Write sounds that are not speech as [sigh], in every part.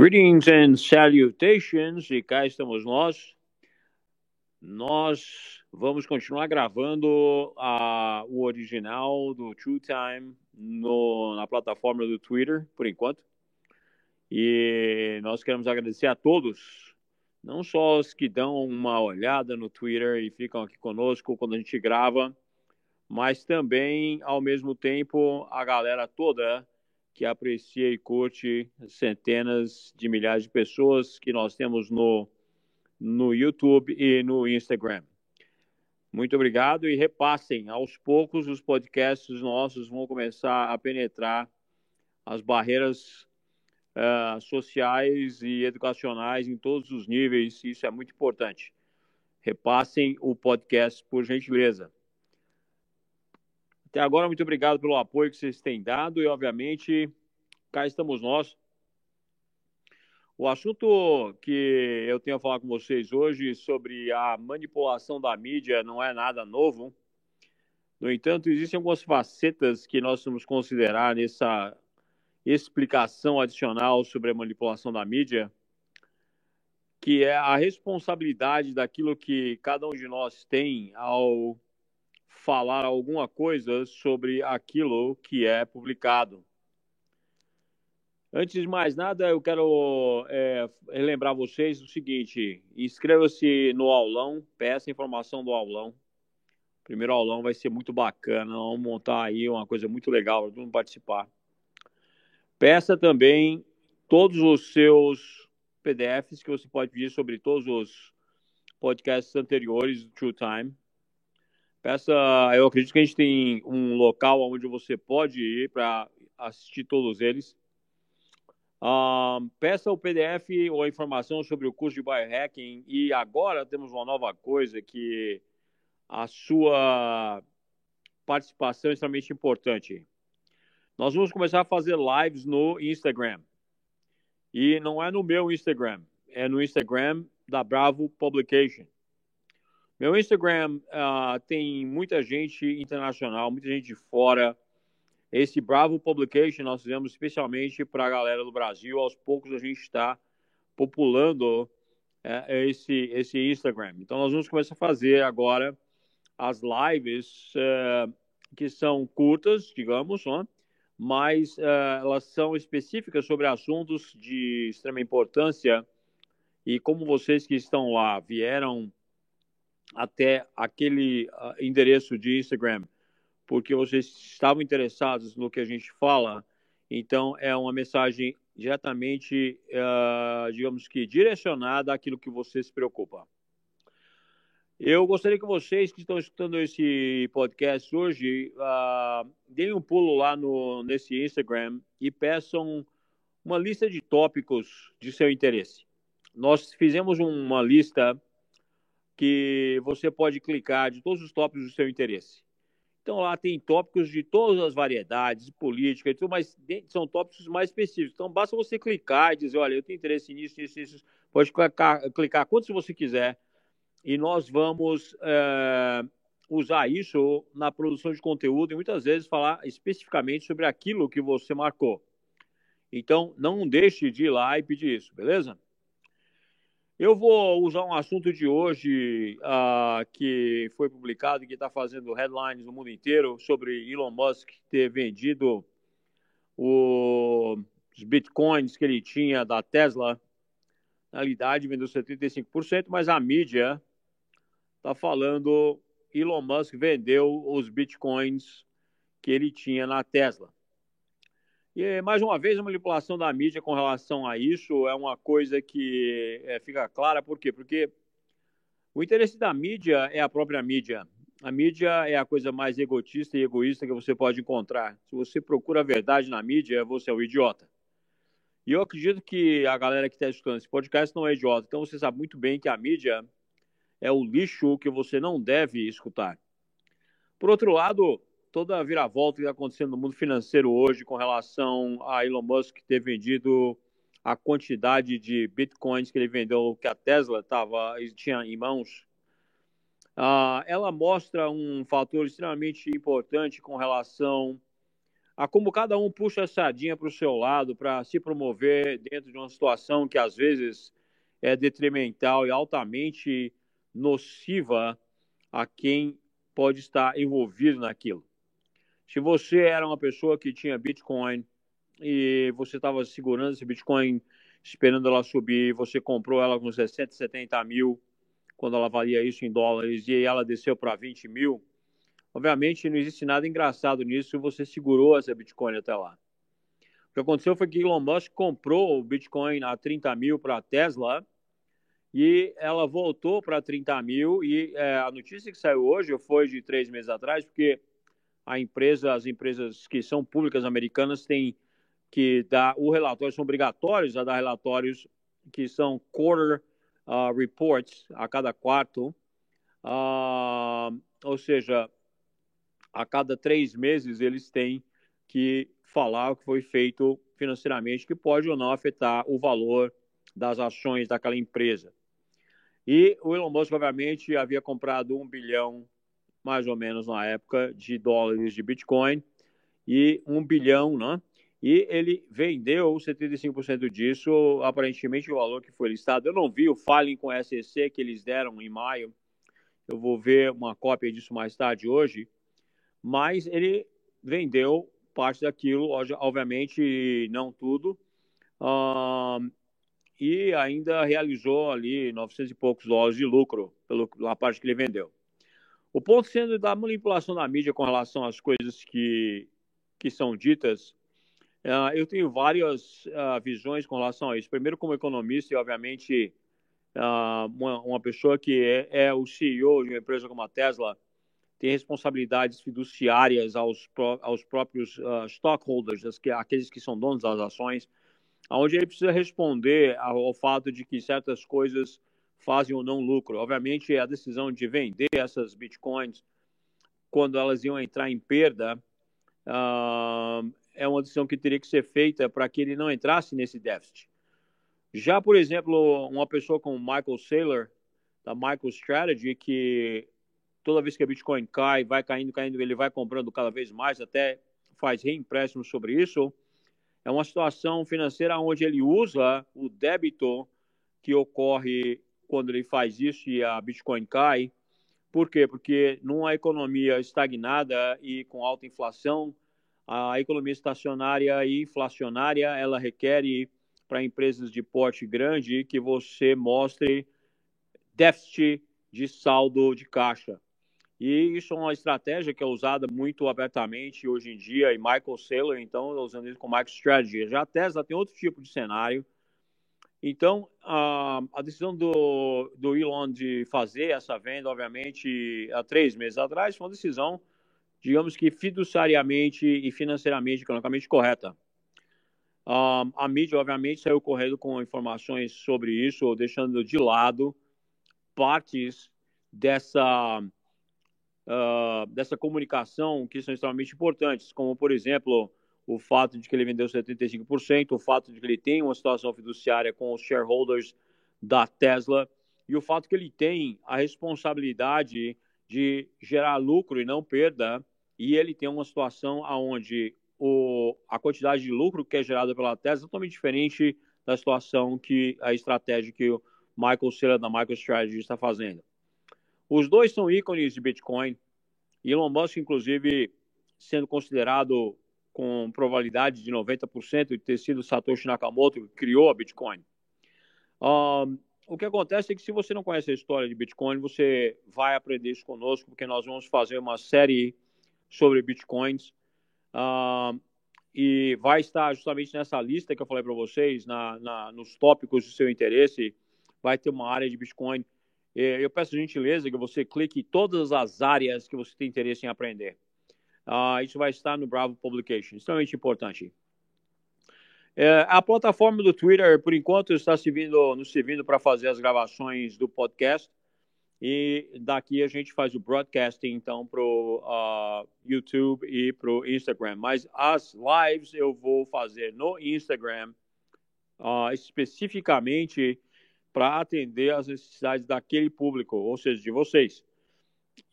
Greetings and salutations, e cá estamos nós. Nós vamos continuar gravando a, o original do True Time no, na plataforma do Twitter, por enquanto. E nós queremos agradecer a todos, não só os que dão uma olhada no Twitter e ficam aqui conosco quando a gente grava, mas também, ao mesmo tempo, a galera toda que aprecia e curte centenas de milhares de pessoas que nós temos no, no YouTube e no Instagram. Muito obrigado e repassem. Aos poucos, os podcasts nossos vão começar a penetrar as barreiras uh, sociais e educacionais em todos os níveis. Isso é muito importante. Repassem o podcast, por gentileza. Até agora, muito obrigado pelo apoio que vocês têm dado e, obviamente, cá estamos nós. O assunto que eu tenho a falar com vocês hoje sobre a manipulação da mídia não é nada novo. No entanto, existem algumas facetas que nós vamos considerar nessa explicação adicional sobre a manipulação da mídia, que é a responsabilidade daquilo que cada um de nós tem ao falar alguma coisa sobre aquilo que é publicado. Antes de mais nada, eu quero é, relembrar vocês o seguinte: inscreva-se no aulão, peça informação do aulão. O primeiro aulão vai ser muito bacana, vamos montar aí uma coisa muito legal para todo mundo participar. Peça também todos os seus PDFs que você pode pedir sobre todos os podcasts anteriores do True Time. Peça, eu acredito que a gente tem um local onde você pode ir para assistir todos eles. Um, peça o PDF ou a informação sobre o curso de biohacking. E agora temos uma nova coisa que a sua participação é extremamente importante. Nós vamos começar a fazer lives no Instagram. E não é no meu Instagram, é no Instagram da Bravo Publication. Meu Instagram uh, tem muita gente internacional, muita gente de fora. Esse Bravo Publication nós fizemos especialmente para a galera do Brasil. Aos poucos a gente está populando uh, esse, esse Instagram. Então nós vamos começar a fazer agora as lives uh, que são curtas, digamos, né? mas uh, elas são específicas sobre assuntos de extrema importância. E como vocês que estão lá vieram até aquele uh, endereço de Instagram, porque vocês estavam interessados no que a gente fala. Então, é uma mensagem diretamente, uh, digamos que, direcionada àquilo que você se preocupa. Eu gostaria que vocês que estão escutando esse podcast hoje uh, deem um pulo lá no, nesse Instagram e peçam uma lista de tópicos de seu interesse. Nós fizemos uma lista que você pode clicar de todos os tópicos do seu interesse. Então lá tem tópicos de todas as variedades, política e tudo, mas são tópicos mais específicos. Então basta você clicar e dizer, olha, eu tenho interesse nisso, nisso, nisso. Pode clicar, clicar quantos você quiser e nós vamos é, usar isso na produção de conteúdo e muitas vezes falar especificamente sobre aquilo que você marcou. Então não deixe de ir lá e pedir isso, beleza? Eu vou usar um assunto de hoje uh, que foi publicado e que está fazendo headlines no mundo inteiro sobre Elon Musk ter vendido o, os bitcoins que ele tinha da Tesla. Na realidade, vendeu 75%, mas a mídia está falando Elon Musk vendeu os bitcoins que ele tinha na Tesla. E, mais uma vez, a manipulação da mídia com relação a isso é uma coisa que é, fica clara. Por quê? Porque o interesse da mídia é a própria mídia. A mídia é a coisa mais egotista e egoísta que você pode encontrar. Se você procura a verdade na mídia, você é um idiota. E eu acredito que a galera que está escutando esse podcast não é idiota. Então você sabe muito bem que a mídia é o lixo que você não deve escutar. Por outro lado, toda a viravolta que está acontecendo no mundo financeiro hoje com relação a Elon Musk ter vendido a quantidade de bitcoins que ele vendeu, que a Tesla tava, tinha em mãos, uh, ela mostra um fator extremamente importante com relação a como cada um puxa a sardinha para o seu lado para se promover dentro de uma situação que às vezes é detrimental e altamente nociva a quem pode estar envolvido naquilo. Se você era uma pessoa que tinha Bitcoin e você estava segurando esse Bitcoin, esperando ela subir, você comprou ela com 60, 70 mil, quando ela valia isso em dólares, e ela desceu para 20 mil, obviamente não existe nada engraçado nisso, você segurou essa Bitcoin até lá. O que aconteceu foi que Elon Musk comprou o Bitcoin a 30 mil para a Tesla, e ela voltou para 30 mil, e é, a notícia que saiu hoje foi de três meses atrás, porque a empresa, as empresas que são públicas americanas têm que dar o relatório, são obrigatórios a dar relatórios que são quarter uh, reports a cada quarto, uh, ou seja, a cada três meses eles têm que falar o que foi feito financeiramente, que pode ou não afetar o valor das ações daquela empresa. E o Elon Musk, obviamente, havia comprado um bilhão mais ou menos na época, de dólares de Bitcoin e um bilhão, né? E ele vendeu 75% disso, aparentemente o valor que foi listado. Eu não vi o filing com SEC que eles deram em maio. Eu vou ver uma cópia disso mais tarde hoje. Mas ele vendeu parte daquilo, obviamente não tudo. Uh, e ainda realizou ali 900 e poucos dólares de lucro pela parte que ele vendeu. O ponto sendo da manipulação da mídia com relação às coisas que, que são ditas, uh, eu tenho várias uh, visões com relação a isso. Primeiro, como economista, e obviamente uh, uma, uma, pessoa que é, é, o CEO de uma empresa como a Tesla tem responsabilidades fiduciárias aos, aos próprios stockholders, aqueles que são donos das ações, onde ele precisa responder ao, ao fato de que certas coisas fazem ou não lucro. Obviamente, a decisão de vender essas bitcoins quando elas iam entrar em perda uh, é uma decisão que teria que ser feita para que ele não entrasse nesse déficit. Já, por exemplo, uma pessoa como Michael Saylor, da MicroStrategy, que toda vez que a Bitcoin cai, vai caindo, caindo, ele vai comprando cada vez mais, até faz reempréstimo sobre isso. É uma situação financeira onde ele usa o débito que ocorre quando ele faz isso e a Bitcoin cai. Por quê? Porque numa economia estagnada e com alta inflação, a economia estacionária e inflacionária, ela requer para empresas de porte grande que você mostre déficit de saldo de caixa. E isso é uma estratégia que é usada muito abertamente hoje em dia, e Michael Saylor, então, usando isso com MicroStrategy. Já a Tesla tem outro tipo de cenário, então, a, a decisão do, do Elon de fazer essa venda, obviamente, há três meses atrás, foi uma decisão, digamos que fiduciariamente e financeiramente, economicamente correta. a mídia, obviamente, saiu correndo com informações sobre isso, deixando de lado partes dessa, uh, dessa comunicação que são extremamente importantes, como, por exemplo, o fato de que ele vendeu 75%, o fato de que ele tem uma situação fiduciária com os shareholders da Tesla e o fato que ele tem a responsabilidade de gerar lucro e não perda, e ele tem uma situação onde o, a quantidade de lucro que é gerada pela Tesla é totalmente diferente da situação que a estratégia que o Michael Saylor da MicroStrategy está fazendo. Os dois são ícones de Bitcoin. Elon Musk, inclusive, sendo considerado com probabilidade de 90% de ter sido Satoshi Nakamoto que criou a Bitcoin. O que acontece é que se você não conhece a história de Bitcoin, você vai aprender isso conosco, porque nós vamos fazer uma série sobre Bitcoins. Um, e vai estar justamente nessa lista que eu falei para vocês, na, na, nos tópicos do seu interesse, vai ter uma área de Bitcoin. Eu peço gentileza que você clique em todas as áreas que você tem interesse em aprender. Uh, isso vai estar no Bravo Publication, extremamente importante. É, a plataforma do Twitter, por enquanto, está servindo, nos servindo para fazer as gravações do podcast. E daqui a gente faz o broadcasting, então, para o uh, ah, YouTube e para o Instagram. Mas as lives eu vou fazer no Instagram, uh, especificamente para atender às necessidades daquele público, ou seja, de vocês.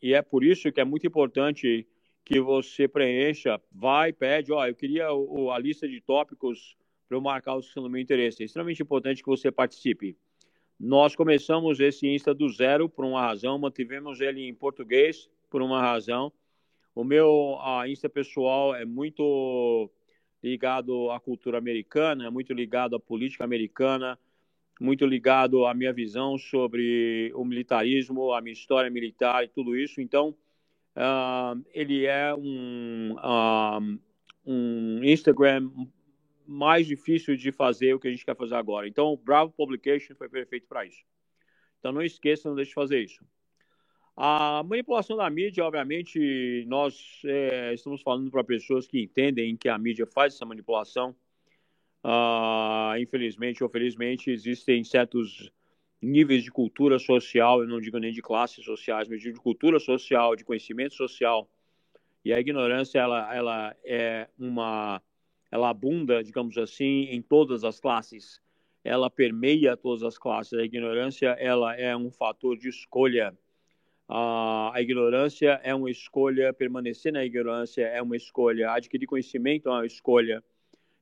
E é por isso que é muito importante que você preencha, vai, pede, ó, eu queria o, a lista de tópicos para eu marcar os que são do meu interesse. É extremamente importante que você participe. Nós começamos esse Insta do zero por uma razão, mantivemos ele em português por uma razão. O meu a Insta pessoal é muito ligado à cultura americana, é muito ligado à política americana, muito ligado à minha visão sobre o militarismo, a minha história militar e tudo isso. Então, uh, ele é um, uh, um Instagram mais difícil de fazer o que a gente quer fazer agora. Então, o Bravo Publication foi perfeito para isso. Então, não esqueça, não deixe de fazer isso. A manipulação da mídia, obviamente, nós é, estamos falando para pessoas que entendem que a mídia faz essa manipulação. Uh, infelizmente ou felizmente, existem certos níveis de cultura social, eu não digo nem de classes sociais, mas de cultura social, de conhecimento social. E a ignorância, ela, ela é uma ela abunda, digamos assim, em todas as classes. Ela permeia todas as classes. A ignorância ela é um fator de escolha. a ignorância é uma escolha, permanecer na ignorância é uma escolha, adquirir conhecimento é uma escolha,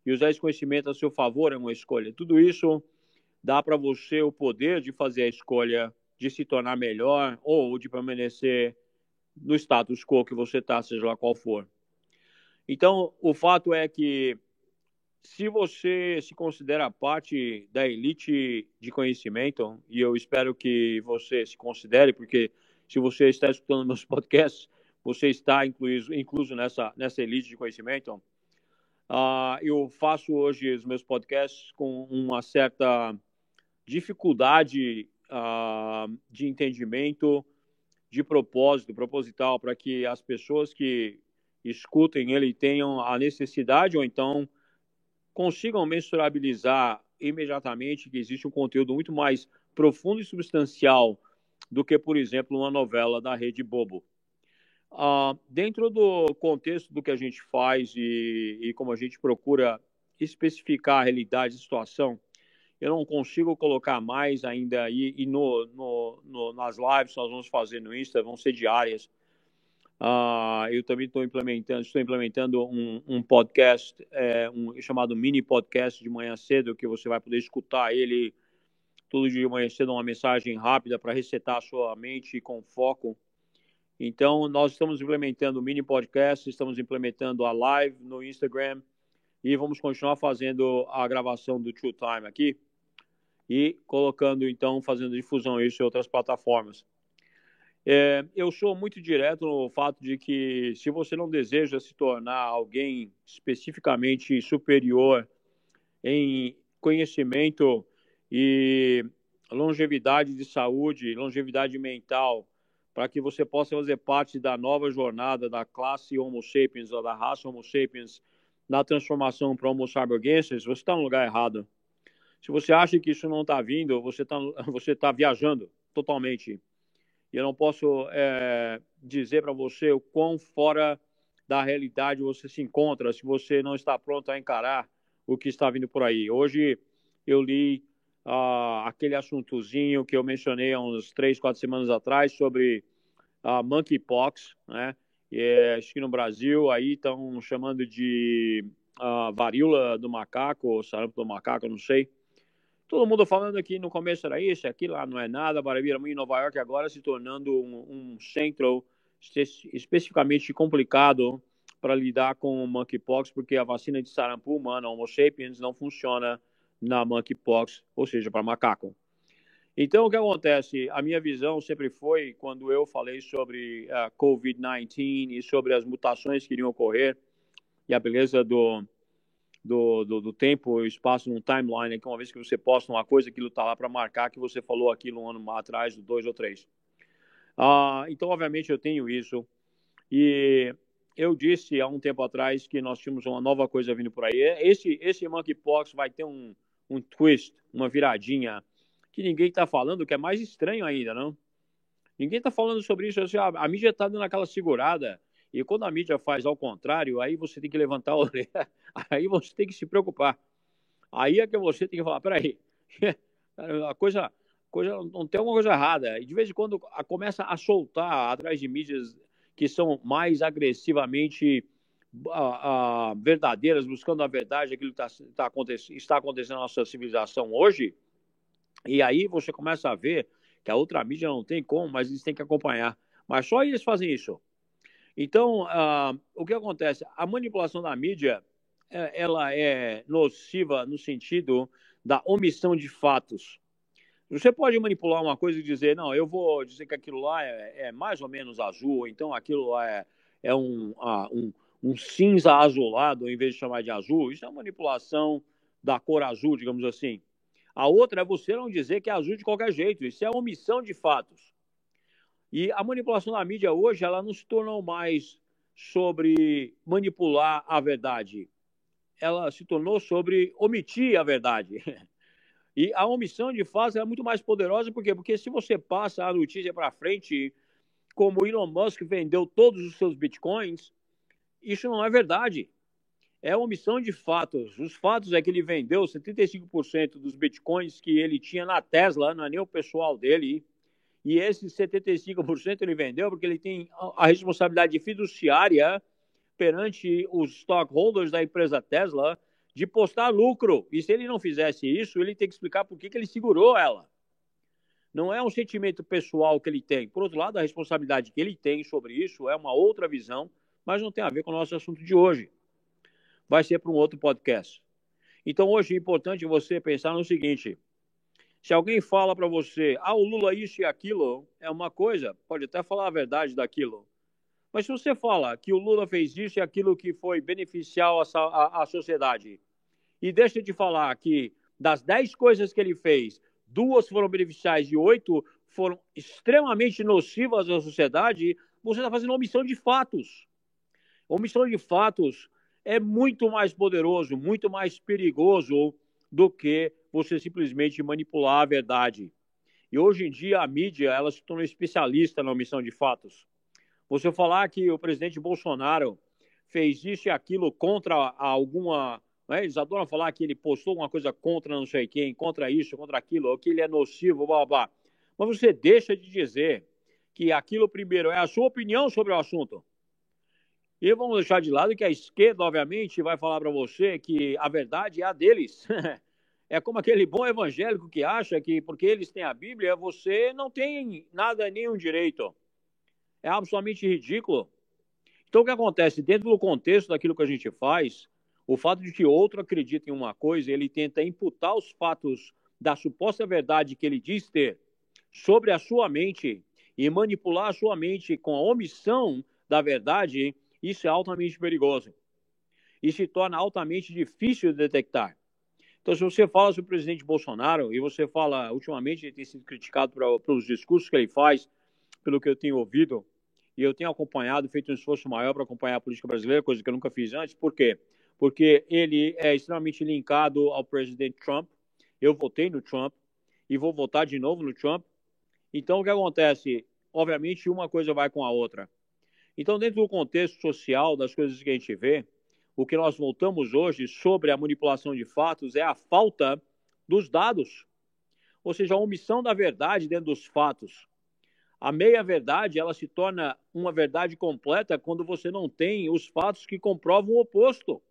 e usar esse conhecimento a seu favor é uma escolha. Tudo isso dá para você o poder de fazer a escolha de se tornar melhor ou de permanecer no status quo que você está, seja lá qual for. Então, o fato é que se você se considera parte da elite de conhecimento, e eu espero que você se considere, porque se você está escutando meus [laughs] podcasts, você está incluso nessa, nessa elite de conhecimento. Uh, eu faço hoje os meus podcasts com uma certa dificuldade uh, de entendimento, de propósito, proposital, para que as pessoas que escutem ele tenham a necessidade ou então consigam mensurabilizar imediatamente que existe um conteúdo muito mais profundo e substancial do que, por exemplo, uma novela da Rede Bobo. Uh, dentro do contexto do que a gente faz e, e, como a gente procura especificar a realidade e situação, eu não consigo colocar mais ainda aí, e no, no, no, nas lives que nós vamos fazer no Insta, vão ser diárias, Uh, eu também estou implementando, estou implementando um, um podcast é, um, chamado mini podcast de manhã cedo, que você vai poder escutar ele todo dia de manhã cedo, uma mensagem rápida para resetar a sua mente com foco. Então, nós estamos implementando o mini podcast, estamos implementando a live no Instagram e vamos continuar fazendo a gravação do True Time aqui e colocando, então, fazendo difusão isso em outras plataformas. É, eu sou muito direto no fato de que se você não deseja se tornar alguém especificamente superior em conhecimento e longevidade de saúde, longevidade mental, para que você possa fazer parte da nova jornada da classe Homo sapiens, ou da raça Homo sapiens, na transformação para Homo sapiensis, você está no lugar errado. Se você acha que isso não está vindo, você está [laughs] você tá viajando totalmente. E eu não posso é, dizer para você o quão fora da realidade você se encontra se você não está pronto a encarar o que está vindo por aí. Hoje eu li uh, aquele assuntozinho que eu mencionei há uns três, quatro semanas atrás sobre a monkeypox, né? É, acho que no Brasil aí estão chamando de uh, varíola do macaco, sarampo do macaco, não sei. Todo mundo falando que no começo era isso, aquilo lá não é nada, Maravilha, em Nova York agora se tornando um, um centro especificamente complicado para lidar com o monkeypox, porque a vacina de sarampo humana, Homo sapiens, não funciona na monkeypox, ou seja, para macaco. Então, o que acontece? A minha visão sempre foi, quando eu falei sobre a uh, Covid-19 e sobre as mutações que iriam ocorrer, e a beleza do, do, do, do tempo e espaço num timeline, que uma vez que você posta uma coisa, aquilo está lá para marcar que você falou aquilo um ano atrás, dois ou três. Ah, então, obviamente, eu tenho isso. E eu disse há um tempo atrás que nós tínhamos uma nova coisa vindo por aí. Esse, esse monkeypox vai ter um, um twist, uma viradinha, que ninguém está falando, que é mais estranho ainda, não? Ninguém está falando sobre isso. Assim, a, a mídia está dando aquela segurada. E quando a mídia faz ao contrário, aí você tem que levantar a orelha, [laughs] aí você tem que se preocupar. Aí é que você tem que falar, peraí, [laughs] a coisa, coisa não tem alguma coisa errada. E de vez em quando começa a soltar atrás de mídias que são mais agressivamente a, a, verdadeiras, buscando a verdade, aquilo que tá, tá está acontecendo na nossa civilização hoje. E aí você começa a ver que a outra mídia não tem como, mas eles têm que acompanhar. Mas só eles fazem isso. Então, uh, o que acontece? A manipulação da mídia, é, ela é nociva no sentido da omissão de fatos. Você pode manipular uma coisa e dizer, não, eu vou dizer que aquilo lá é, é mais ou menos azul, então aquilo lá é, é um, uh, um, um cinza azulado, em vez de chamar de azul. Isso é manipulação da cor azul, digamos assim. A outra é você não dizer que é azul de qualquer jeito. Isso é omissão de fatos. E a manipulação da mídia hoje, ela não se tornou mais sobre manipular a verdade. Ela se tornou sobre omitir a verdade. [laughs] E a omissão de fatos é muito mais poderosa, por quê? Porque se você passa a notícia para frente, como Elon Musk vendeu todos os seus bitcoins, isso não é verdade. É omissão de fatos. Os fatos é que ele vendeu 75% dos bitcoins que ele tinha na Tesla, não é nem o pessoal dele, e esses 75% ele vendeu porque ele tem a responsabilidade fiduciária perante os stockholders da empresa Tesla de postar lucro. E se ele não fizesse isso, ele tem que explicar por que, que ele segurou ela. Não é um sentimento pessoal que ele tem. Por outro lado, a responsabilidade que ele tem sobre isso é uma outra visão, mas não tem a ver com o nosso assunto de hoje. Vai ser para um outro podcast. Então, hoje é importante você pensar no seguinte: se alguém fala para você, ah, o Lula isso e aquilo, é uma coisa, pode até falar a verdade daquilo. Mas se você fala que o Lula fez isso e aquilo que foi beneficial à, à sociedade, e deixa de falar que das dez coisas que ele fez, duas foram beneficiais e oito foram extremamente nocivas à sociedade, você está fazendo omissão de fatos. Omissão de fatos é muito mais poderoso, muito mais perigoso do que você simplesmente manipular a verdade. E hoje em dia a mídia ela se tornou especialista na omissão de fatos. Você falar que o presidente Bolsonaro fez isso e aquilo contra alguma. Né? Eles adoram falar que ele postou alguma coisa contra não sei quem, contra isso, contra aquilo, ou que ele é nocivo, blá blá. Mas você deixa de dizer que aquilo, primeiro, é a sua opinião sobre o assunto. E vamos deixar de lado que a esquerda, obviamente, vai falar para você que a verdade é a deles. [laughs] é como aquele bom evangélico que acha que porque eles têm a Bíblia, você não tem nada, nenhum direito. É absolutamente ridículo. Então, o que acontece? Dentro do contexto daquilo que a gente faz, o fato de que outro acredita em uma coisa, ele tenta imputar os fatos da suposta verdade que ele diz ter sobre a sua mente e manipular a sua mente com a omissão da verdade, isso é altamente perigoso. E se torna altamente difícil de detectar. Então, se você fala sobre o presidente Bolsonaro, e você fala, ultimamente, ele tem sido criticado pelos discursos que ele faz, pelo que eu tenho ouvido, e eu tenho acompanhado, feito um esforço maior para acompanhar a política brasileira, coisa que eu nunca fiz antes. Por quê? Porque ele é extremamente linkado ao presidente Trump. Eu votei no Trump e vou votar de novo no Trump. Então, o que acontece? Obviamente, uma coisa vai com a outra. Então, dentro do contexto social das coisas que a gente vê, o que nós voltamos hoje sobre a manipulação de fatos é a falta dos dados, ou seja, a omissão da verdade dentro dos fatos. A meia-verdade, ela se torna uma verdade completa quando você não tem os fatos que comprovam o oposto.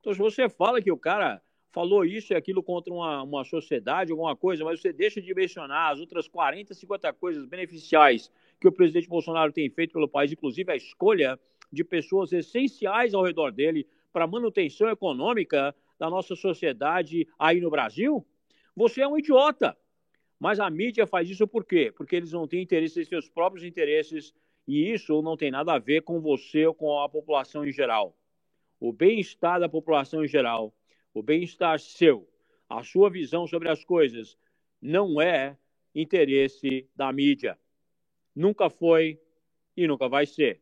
Então, se você fala que o cara falou isso e aquilo contra uma, uma sociedade, alguma coisa, mas você deixa de mencionar as outras 40, 50 coisas beneficiais que o presidente Bolsonaro tem feito pelo país, inclusive a escolha de pessoas essenciais ao redor dele para a manutenção econômica da nossa sociedade aí no Brasil, você é um idiota. Mas a mídia faz isso por quê? Porque eles não têm interesse em seus próprios interesses e isso não tem nada a ver com você ou com a população em geral. O bem-estar da população em geral, o bem-estar seu, a sua visão sobre as coisas, não é interesse da mídia. Nunca foi e nunca vai ser.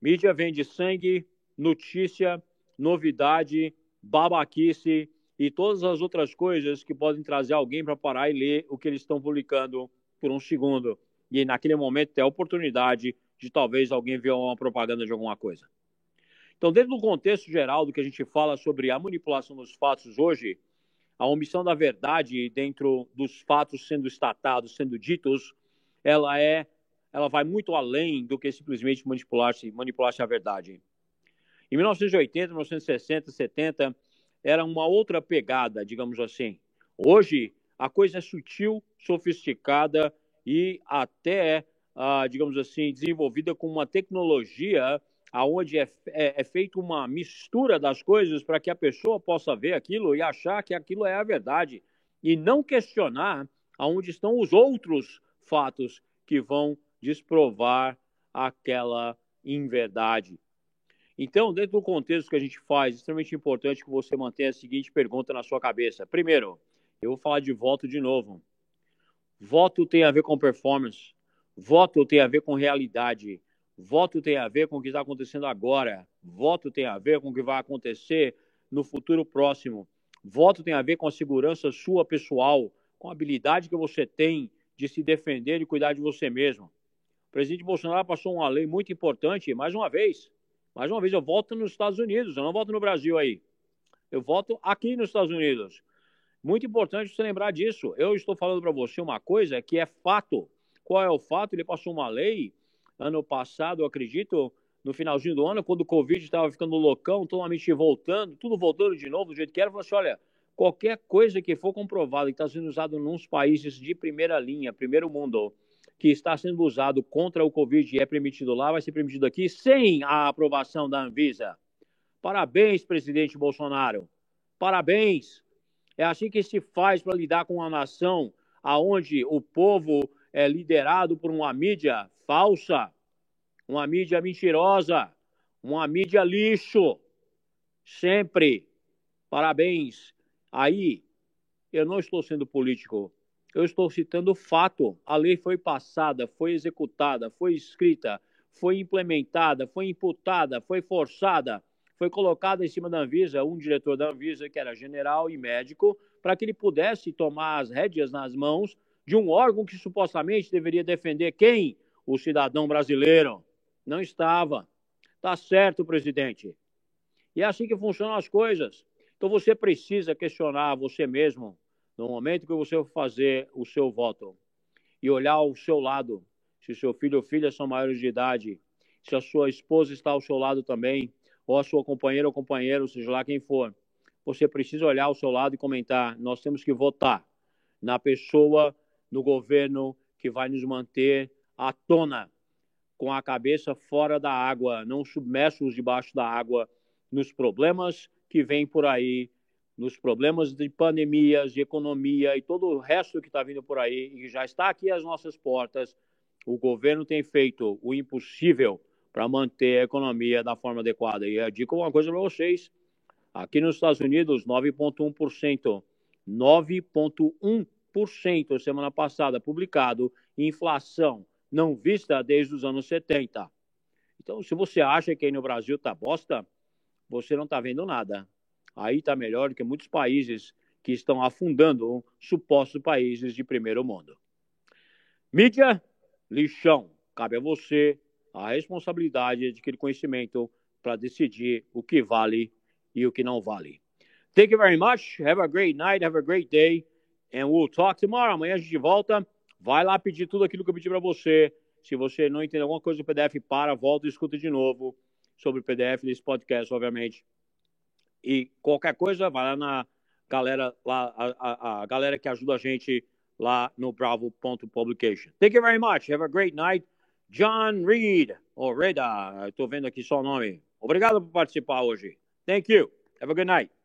Mídia vende sangue, notícia, novidade, babaquice e todas as outras coisas que podem trazer alguém para parar e ler o que eles estão publicando por um segundo. E naquele momento ter a oportunidade de talvez alguém ver uma propaganda de alguma coisa. Então, dentro do contexto geral do que a gente fala sobre a manipulação dos fatos hoje, a omissão da verdade dentro dos fatos sendo estatados, sendo ditos, ela é, ela vai muito além do que simplesmente manipular-se manipular a verdade. Em 1980, 1960, 70, era uma outra pegada, digamos assim. Hoje, a coisa é sutil, sofisticada e até, ah, digamos assim, desenvolvida com uma tecnologia aonde é, é, é feita uma mistura das coisas para que a pessoa possa ver aquilo e achar que aquilo é a verdade e não questionar aonde estão os outros fatos que vão desprovar aquela inverdade. Então, dentro do contexto que a gente faz, é extremamente importante que você mantenha a seguinte pergunta na sua cabeça. Primeiro, eu vou falar de voto de novo. Voto tem a ver com performance. Voto tem a ver com realidade. Voto tem a ver com o que está acontecendo agora. Voto tem a ver com o que vai acontecer no futuro próximo. Voto tem a ver com a segurança sua pessoal, com a habilidade que você tem de se defender e cuidar de você mesmo. O presidente Bolsonaro passou uma lei muito importante, mais uma vez. Mais uma vez, eu voto nos Estados Unidos, eu não voto no Brasil aí. Eu voto aqui nos Estados Unidos. Muito importante você lembrar disso. Eu estou falando para você uma coisa que é fato. Qual é o fato? Ele passou uma lei ano passado, eu acredito, no finalzinho do ano, quando o Covid estava ficando loucão, totalmente voltando, tudo voltando de novo do jeito que era, falou assim: olha, qualquer coisa que for comprovada que está sendo usado uns países de primeira linha, primeiro mundo, que está sendo usado contra o Covid e é permitido lá, vai ser permitido aqui sem a aprovação da Anvisa. Parabéns, presidente Bolsonaro. Parabéns. É assim que se faz para lidar com uma nação aonde o povo é liderado por uma mídia falsa, uma mídia mentirosa, uma mídia lixo. Sempre. Parabéns. Aí, eu não estou sendo político, eu estou citando fato. A lei foi passada, foi executada, foi escrita, foi implementada, foi imputada, foi forçada, foi colocada em cima da Anvisa um diretor da Anvisa, que era general e médico, para que ele pudesse tomar as rédeas nas mãos de um órgão que supostamente deveria defender quem? O cidadão brasileiro. Não estava. Tá certo, presidente. E é assim que funcionam as coisas. Então você precisa questionar você mesmo no momento que você for fazer o seu voto e olhar ao seu lado, se seu filho ou filha são maiores de idade, se a sua esposa está ao seu lado também, ou a sua companheira ou companheiro, seja lá quem for, você precisa olhar ao seu lado e comentar: nós temos que votar na pessoa, no governo que vai nos manter à tona, com a cabeça fora da água, não submersos debaixo da água, nos problemas que vêm por aí nos problemas de pandemias, de economia e todo o resto que está vindo por aí e já está aqui às nossas portas, o governo tem feito o impossível para manter a economia da forma adequada. E eu digo uma coisa para vocês: aqui nos Estados Unidos, 9,1%. 9,1% semana passada publicado, inflação não vista desde os anos 70. Então, se você acha que aí no Brasil está bosta, você não está vendo nada aí está melhor do que muitos países que estão afundando supostos países de primeiro mundo. Mídia, lixão. Cabe a você a responsabilidade de adquirir conhecimento para decidir o que vale e o que não vale. Thank you very much. Have a great night. Have a great day. And we'll talk tomorrow. Amanhã a gente volta. Vai lá pedir tudo aquilo que eu pedi para você. Se você não entender alguma coisa do PDF, para, volta e escuta de novo sobre o PDF desse podcast, obviamente. E qualquer coisa, vai lá na galera, lá, a, a, a galera que ajuda a gente lá no bravo.publication. Thank you very much. Have a great night. John Reed, ou Reda, estou vendo aqui só o nome. Obrigado por participar hoje. Thank you. Have a good night.